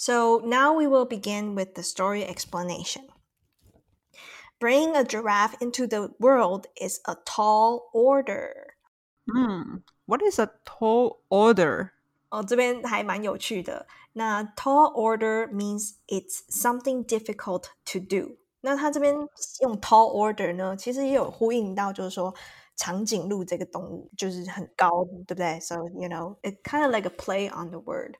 So now we will begin with the story explanation. Bringing a giraffe into the world is a tall order. Hmm. What is a tall order? 哦，这边还蛮有趣的。那 tall order means it's something difficult to do。那它这边用 tall order 呢，其实也有呼应到，就是说长颈鹿这个动物就是很高，对不对？So you know, it kind of like a play on the word。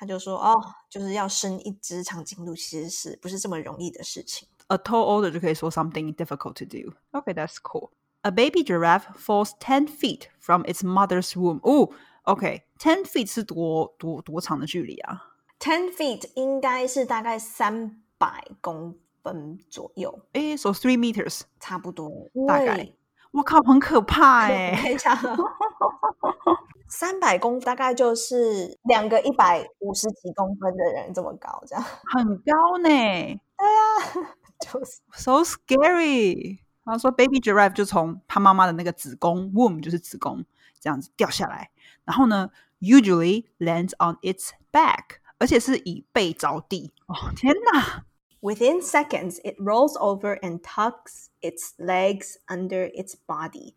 他就说哦，就是要生一只长颈鹿，其实是不是这么容易的事情。A tall order 就可以说 something difficult to do. Okay, that's cool. A baby giraffe falls ten feet from its mother's womb. 哦，OK，ten feet 是多多多长的距离啊？Ten feet 应该是大概三百公分左右。诶，so three meters 差不多，大概。我靠，很可怕哎！等一下，三百公大概就是两个一百五十几公分的人这么高，这样很高呢。对呀，就是 so scary。他说，baby giraffe 就从他妈妈的那个子宫 womb 就是子宫这样子掉下来，然后呢，usually lands on its back，而且是以背着地。哦，天哪！Within seconds, it rolls over and tucks its legs under its body.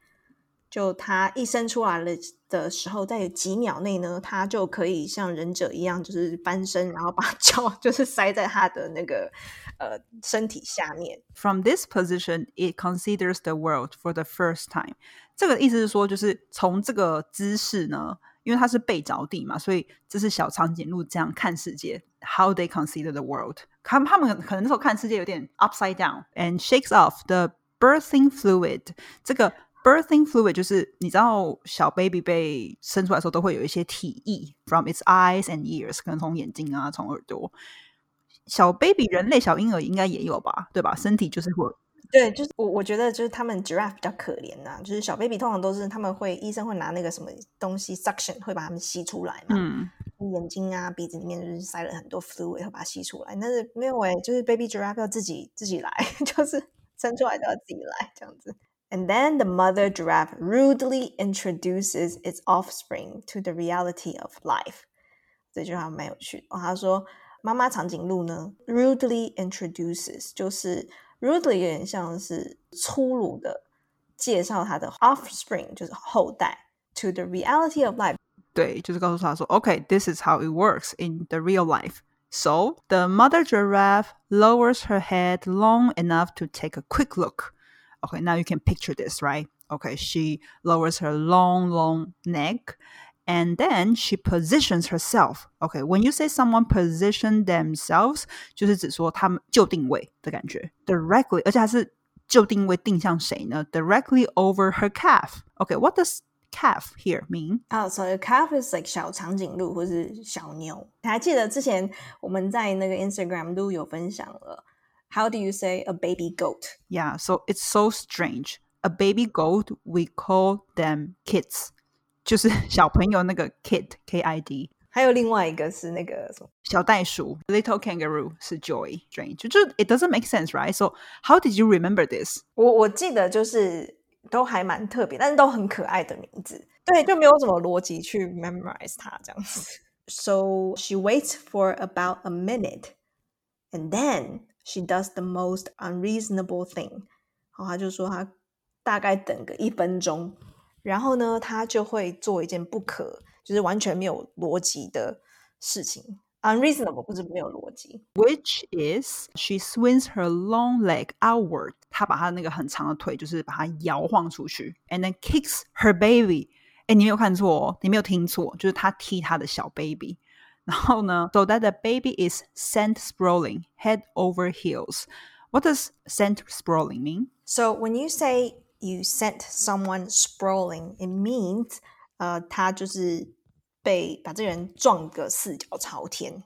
就它一伸出来了的时候，在几秒内呢，它就可以像忍者一样，就是翻身，然后把脚就是塞在它的那个呃身体下面。From this position, it considers the world for the first time. 这个意思是说，就是从这个姿势呢。因为它是背着地嘛，所以这是小长颈鹿这样看世界。How they consider the world？他们他们可能那时候看世界有点 upside down and shakes off the birthing fluid。这个 birthing fluid 就是你知道小 baby 被生出来的时候都会有一些体液 from its eyes and ears，可能从眼睛啊，从耳朵。小 baby 人类小婴儿应该也有吧，对吧？身体就是会对，就是我我觉得就是他们 giraffe 比较可怜呐，就是小 baby 通常都是他们会医生会拿那个什么东西 suction 会把他们吸出来嘛，嗯，眼睛啊鼻子里面就是塞了很多 fluid 会把它吸出来，但是没有哎，就是 baby giraffe 要自己自己来，就是生出来都要自己来这样子。And then the mother giraffe rudely introduces its offspring to the reality of life。这句话蛮有趣哦，他说妈妈长颈鹿呢 rudely introduces 就是。rudely 有点像是粗鲁的介绍他的 offspring，就是后代，to the reality of life。对，就是告诉他说，OK，this、okay, is how it works in the real life. So the mother giraffe lowers her head long enough to take a quick look. Okay, now you can picture this, right? Okay, she lowers her long, long neck and then she positions herself. Okay, when you say someone position themselves，就是指说他们就定位的感觉，directly，而且它是就定位定向谁呢？Directly over her calf. Okay, what does calf here mean? Oh, so a calf is like 小长颈鹿或是小牛。还记得之前我们在那个 Instagram 都有分享了。 how do you say a baby goat? Yeah, so it's so strange. A baby goat, we call them kids，就是小朋友那个 kid k i d。还有另外一个是那个什么小袋鼠，Little Kangaroo 是 joey Strange，就 It doesn't make sense, right? So how did you remember this？我我记得就是都还蛮特别，但是都很可爱的名字，对，就没有什么逻辑去 memorize 它这样子。So she waits for about a minute, and then she does the most unreasonable thing。好，他就说他大概等个一分钟。然后呢，他就会做一件不可，就是完全没有逻辑的事情，unreasonable 不是没有逻辑。Which is she swings her long leg outward，她把她那个很长的腿就是把它摇晃出去，and then kicks her baby。哎，你没有看错，你没有听错，就是她踢她的小 baby。然后呢，so that the baby is sent sprawling head over heels。What does sent sprawling mean? So when you say you sent someone sprawling, it means 呃，他就是被把这个人撞个四脚朝天。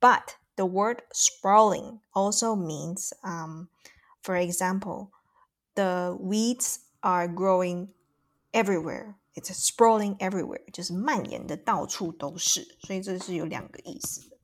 But the word sprawling also means, um, for example, the weeds are growing everywhere. It's sprawling everywhere，就是蔓延的到处都是，所以这是有两个意思的。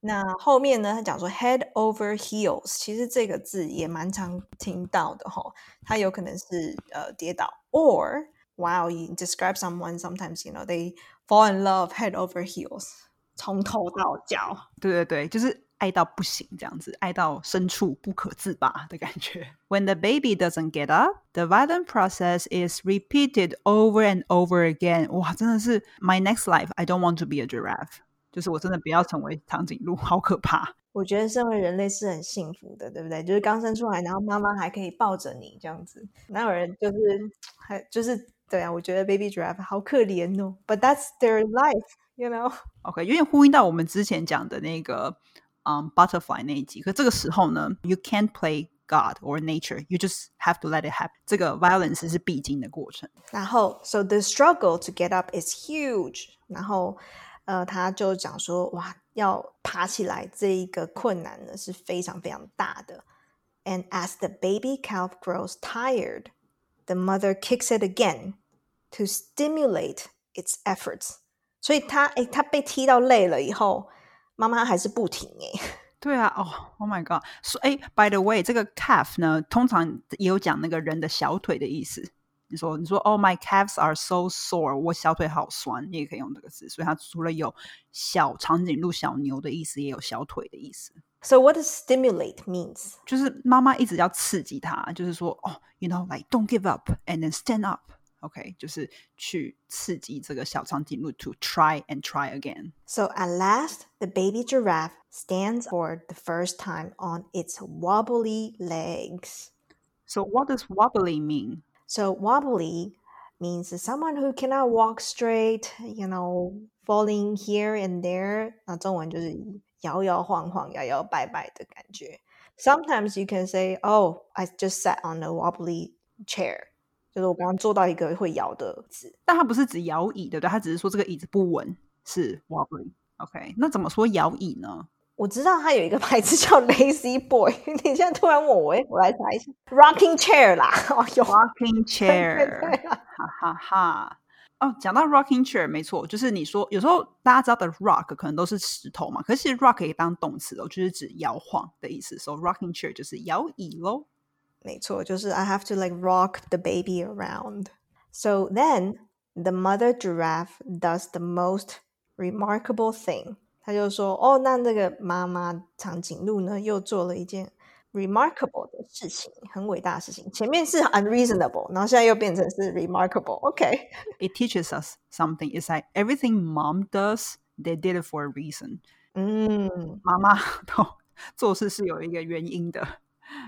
那后面呢？他讲说 head over heels，其实这个字也蛮常听到的哈。它有可能是呃跌倒，or wow you describe someone sometimes you know they fall in love head over heels， 从头到脚。对对对，就是 爱到不行这样子，爱到深处不可自拔的感觉。When the baby doesn't get up, the violent process is repeated over and over again。哇，真的是 My next life, I don't want to be a giraffe。就是我真的不要成为长颈鹿，好可怕。我觉得身为人类是很幸福的，对不对？就是刚生出来，然后妈妈还可以抱着你这样子，哪有人就是还就是对啊？我觉得 baby giraffe 好可怜哦。But that's their life, you know? OK，有点呼应到我们之前讲的那个 嗯 butterfly 那一集。可这个时候呢，you can't play God or nature, you just have to let it happen。这个 violence 是必经的过程。然后，so the struggle to get up is huge。然后。呃，他就讲说，哇，要爬起来这一个困难呢是非常非常大的。And as the baby calf grows tired, the mother kicks it again to stimulate its efforts。所以他，哎，他被踢到累了以后， 妈妈还是不停哎。对啊，哦，Oh my God！说，哎，By the way，这个 calf 呢，通常也有讲那个人的小腿的意思。你说你说，Oh，My calves are so sore，我小腿好酸，你也可以用这个词。所以它除了有小长颈鹿、小牛的意思，也有小腿的意思。So what does stimulate means？就是妈妈一直要刺激他，就是说哦，You know like don't give up and then stand up。OK，就是去刺激这个小长颈鹿 to try and try again. So at last, the baby giraffe stands for the first time on its wobbly legs. So what does wobbly mean? So wobbly means someone who cannot walk straight, you know, falling here and there. 那中文就是摇摇晃晃、摇摇摆摆的感觉。Sometimes you can say, "Oh, I just sat on a wobbly chair." 就是我刚刚坐到一个会摇的字，但它不是指摇椅，对不对？它只是说这个椅子不稳，是 wobbly。OK，那怎么说摇椅呢？我知道它有一个牌子叫 Lazy Boy。你现在突然问我，哎，我来查一下，Rocking Chair 啦。哦，有 Rocking Chair，哈哈哈。哦，讲到 Rocking Chair，没错，就是你说有时候大家知道的 Rock 可能都是石头嘛，可是 Rock 可以当动词哦，就是指摇晃的意思。所以 Rocking Chair 就是摇椅喽。没错，就是 I have to like rock the baby around. So then the mother giraffe does the most remarkable thing. 他就说：“哦，那那个妈妈长颈鹿呢，又做了一件 remarkable 的事情，很伟大的事情。前面是 unreasonable，然后现在又变成是 remarkable。OK，it teaches us something. It's like everything mom does, they did it for a reason. 嗯，妈妈都做事是有一个原因的。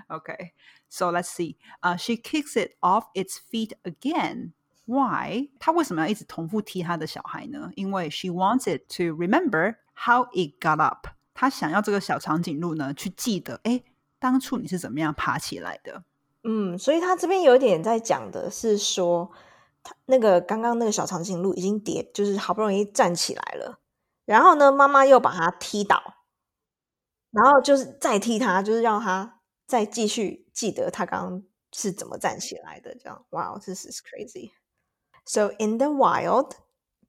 OK, so let's see. Uh, she kicks it off its feet again. Why？她为什么要一直重复踢她的小孩呢？因为 she wants it to remember how it got up。她想要这个小长颈鹿呢去记得，哎，当初你是怎么样爬起来的？嗯，所以他这边有点在讲的是说，他那个刚刚那个小长颈鹿已经跌，就是好不容易站起来了，然后呢，妈妈又把它踢倒，然后就是再踢它，就是让它再继续记得他刚刚是怎么站起来的。这样，哇，this is crazy。So in the wild,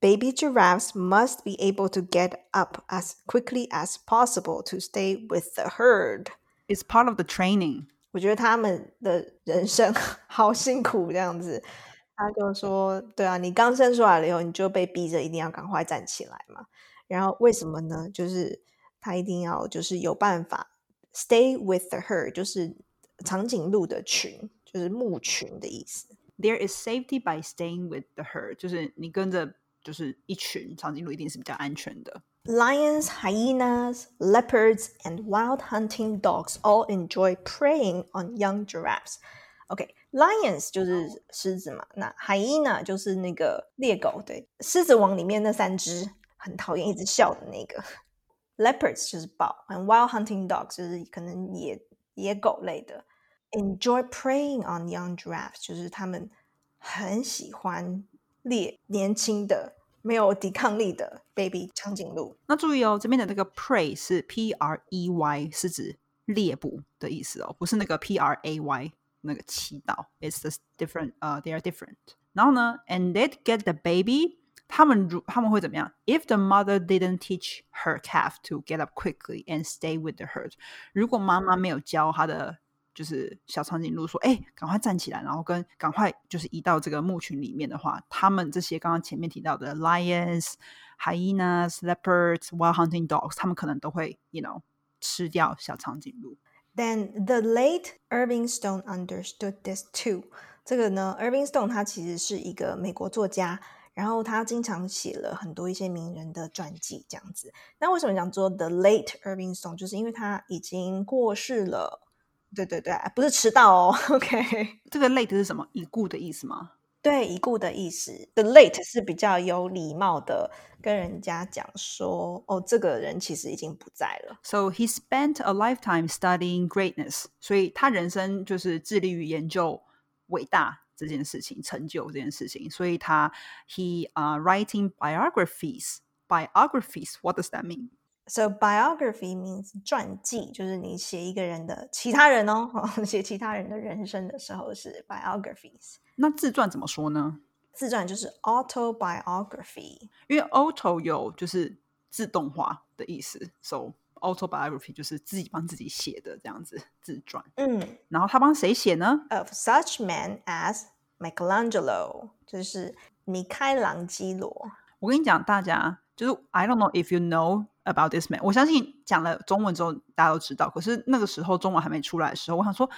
baby giraffes must be able to get up as quickly as possible to stay with the herd. It's part of the training. 我觉得他们的人生好辛苦，这样子。他就说：“对啊，你刚生出来了以后，你就被逼着一定要赶快站起来嘛。然后为什么呢？就是他一定要就是有办法 stay with the herd，就是长颈鹿的群，就是牧群的意思。” There is safety by staying with the herd，就是你跟着就是一群长颈鹿一定是比较安全的。Lions, hyenas, leopards, and wild hunting dogs all enjoy preying on young giraffes. OK, lions 就是狮子嘛，那 hyena 就是那个猎狗，对，狮子王里面那三只很讨厌一直笑的那个。 Leopards 就是豹，and wild hunting dogs 就是可能野野狗类的。enjoy preying on young giraffes，就是他们很喜欢猎年轻的、没有抵抗力的 baby 长颈鹿。那注意哦，这边的那个 prey 是 p r e y，是指猎捕的意思哦，不是那个 p r a y 那个祈祷。It's the different，呃、uh,，they are different。然后呢，and they get the baby。 他们如他们会怎么样？If the mother didn't teach her calf to get up quickly and stay with the herd，如果妈妈没有教她的就是小长颈鹿说：“哎，赶快站起来，然后跟赶快就是移到这个牧群里面的话，他们这些刚刚前面提到的 lions、 hyenas, leopards, wild hunting dogs，他们可能都会，you know，吃掉小长颈鹿。Then the late Irving Stone understood this too。这个呢，Irving Stone 他其实是一个美国作家， 然后他经常写了很多一些名人的传记这样子。那为什么讲做 the late Irving Stone？就是因为他已经过世了。对对对，不是迟到哦。OK，这个 late 是什么？已故的意思吗？对，已故的意思。The late 是比较有礼貌的跟人家讲说，哦，这个人其实已经不在了。So he spent a lifetime studying greatness，所以他人生就是致力于研究伟大这件事情、成就这件事情。所以他 he 啊、uh, writing biographies。Biographies, what does that mean? So biography means 传记，就是你写一个人的其他人哦，写其他人的人生的时候是 biographies。那自传怎么说呢？自传就是 autobiography，因为 auto 有就是自动化的意思，so autobiography 就是自己帮自己写的这样子自传。嗯，然后他帮谁写呢？Of such men as Michelangelo，就是米开朗基罗。我跟你讲，大家就是 I don't know if you know about this man。我相信讲了中文之后大家都知道，可是那个时候中文还没出来的时候，我想说。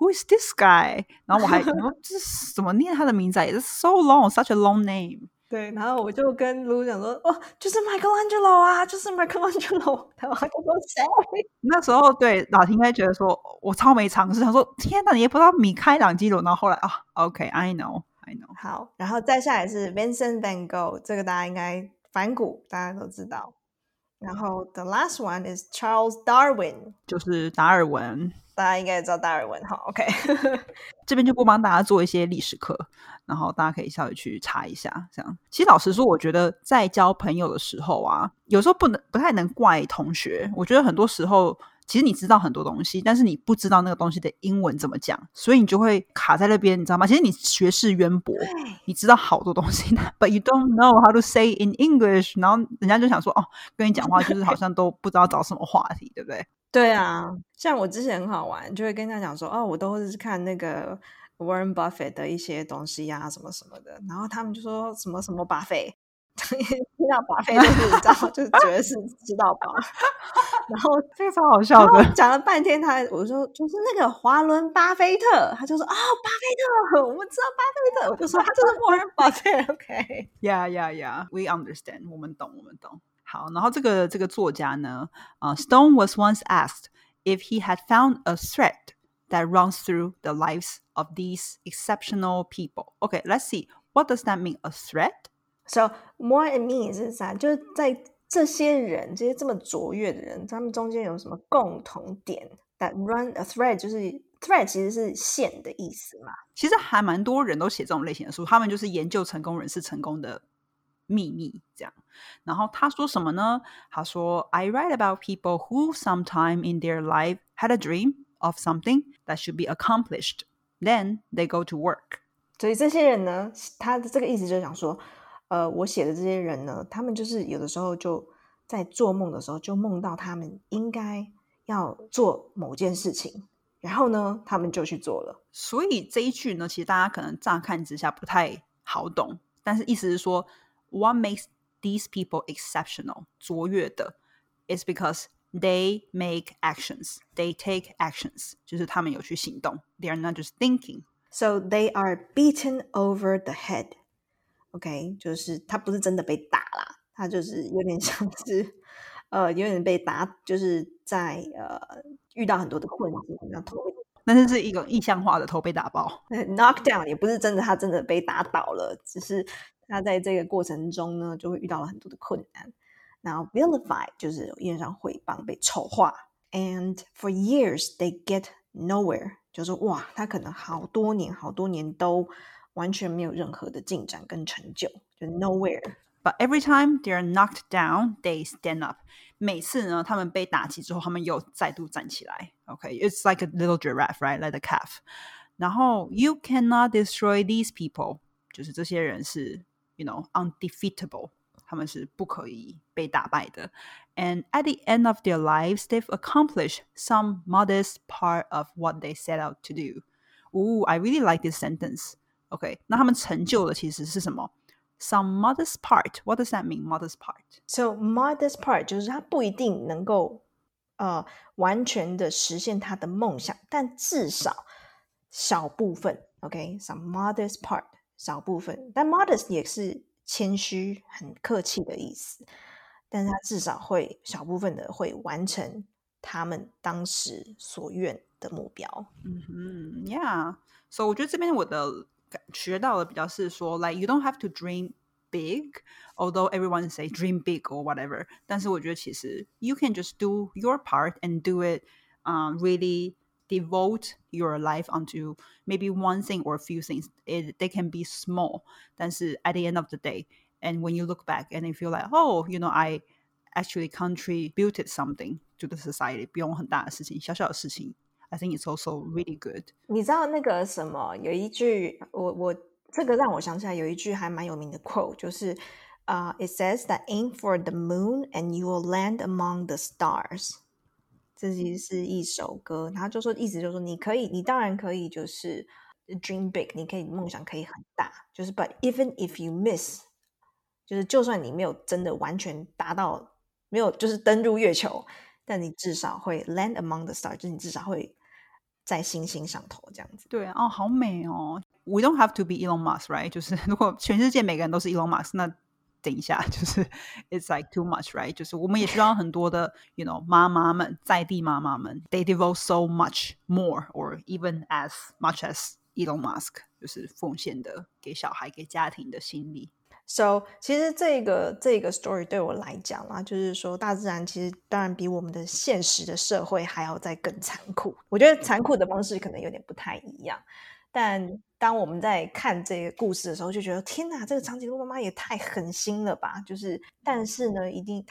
Who is this guy？然后我还说这是怎么念他的名字？It's so long，such a long name。 对，然后我就跟 Lu 讲说，哦，就是 Michelangelo 啊，就是 Michelangelo。然后他就说谁？那时候对老听应该觉得说我超没常识，他说天哪，你也不知道米开朗基罗。然后后来啊，OK，I know，I know。好，然后再下来是 Vincent Van Gogh，这个大家应该反骨大家都知道。然后 the last one is Charles Darwin，就是达尔文。大家应该也知道达尔文哈，OK，这边就不帮大家做一些历史课，然后大家可以稍微去查一下。这样，其实老实说，我觉得在交朋友的时候啊，有时候不能不太能怪同学。我觉得很多时候，其实你知道很多东西，但是你不知道那个东西的英文怎么讲，所以你就会卡在那边，你知道吗？其实你学识渊博，你知道好多东西，but you don't know how to say in English，然后人家就想说，哦，跟你讲话就是好像都不知道找什么话题，对不对？对啊，像我之前很好玩，就会跟他讲说，哦，我都是看那个 Warren Buffett 的一些东西呀，什么什么的，然后他们就说什么什么巴菲，听到巴菲就是你知道，就是觉得是 知道吧，然后这个超好笑的，讲了半天，他我说就是那个华伦巴菲特，他就说啊，巴菲特，我们知道巴菲特，我就说他就是 Warren Buffett，OK，Yeah Yeah Yeah，We understand，我们懂，我们懂。好，然后这个这个作家呢，啊、uh,，Stone was once asked if he had found a thread that runs through the lives of these exceptional people. Okay, let's see. What does that mean? A thread? So what it means 是啥？就是在这些人，这些这么卓越的人，他们中间有什么共同点？That run a thread 就是 thread 其实是线的意思嘛。其实还蛮多人都写这种类型的书，他们就是研究成功人士成功的秘密这样。 然后他说什么呢？他说：“I write about people who sometime in their life had a dream of something that should be accomplished. Then they go to work.” 所以这些人呢，他的这个意思就是想说，呃，我写的这些人呢，他们就是有的时候就在做梦的时候，就梦到他们应该要做某件事情，然后呢，他们就去做了。所以这一句呢，其实大家可能乍看之下不太好懂，但是意思是说，What makes these people exceptional 卓越的 is because they make actions, they take actions，就是他们有去行动，they are not just thinking. So they are beaten over the head. OK，就是他不是真的被打啦，他就是有点像是呃，有点被打，就是在呃遇到很多的困境，然后头被。但是是一个意象化的头被打爆，knock down 也不是真的，他真的被打倒了，只是 那在这个过程中呢，就会遇到了很多的困难。然后 vilify 就是有点像诽谤、被丑化。And for years they get nowhere，就是哇，他可能好多年、好多年都完全没有任何的进展跟成就，就 nowhere。But every time they are knocked down, they stand up. 每次呢，他们被打击之后，他们又再度站起来。OK，it's、okay? like a little giraffe, right? Like a calf. 然后 you cannot destroy these people，就是这些人是 you know undefeatable，他们是不可以被打败的。And at the end of their lives, they've accomplished some modest part of what they set out to do. Ooh, I really like this sentence. OK，那他们成就的其实是什么 some modest part. What does that mean? Modest part. So modest part 就是他不一定能够呃完全的实现他的梦想，但至少小部分。OK，some、okay? modest part 少部分，但 modest 也是谦虚、很客气的意思。但是他至少会小部分的会完成他们当时所愿的目标。嗯哼，Yeah。So 我觉得这边我的学到的比较是说，like you don't have to dream big, although everyone say dream big or whatever. 但是我觉得其实 you can just do your part and do it, um, really devote your life onto maybe one thing or a few things. It, they can be small, 但是 at the end of the day, and when you look back and you feel like, oh, you know, I actually contributed something to the society，不用很大的事情，小小的事情。I think it's also really good。你知道那个什么？有一句，我我这个让我想起来有一句还蛮有名的 quote，就是啊、uh,，It says that aim for the moon and you will land among the stars。 这其实是一首歌，他就说意思就是说，你可以，你当然可以，就是 dream big，你可以梦想可以很大，就是 but even if you miss，就是就算你没有真的完全达到，没有就是登入月球，但你至少会 land among the stars，就是你至少会在星星上头这样子。对哦，好美哦。We don't have to be Elon Musk, right？就是如果全世界每个人都是 Elon Musk，那等一下就是 It's like too much, right？就是我们也需要很多的，you know，妈妈们在地妈妈们，they devote so much more or even as much as Elon Musk，就是奉献的给小孩、给家庭的心力。So，其实这个这个 story 对我来讲啊，就是说大自然其实当然比我们的现实的社会还要再更残酷。我觉得残酷的方式可能有点不太一样，但 当我们在看这个故事的时候，就觉得天哪，这个长颈鹿妈妈也太狠心了吧！就是，但是呢，一定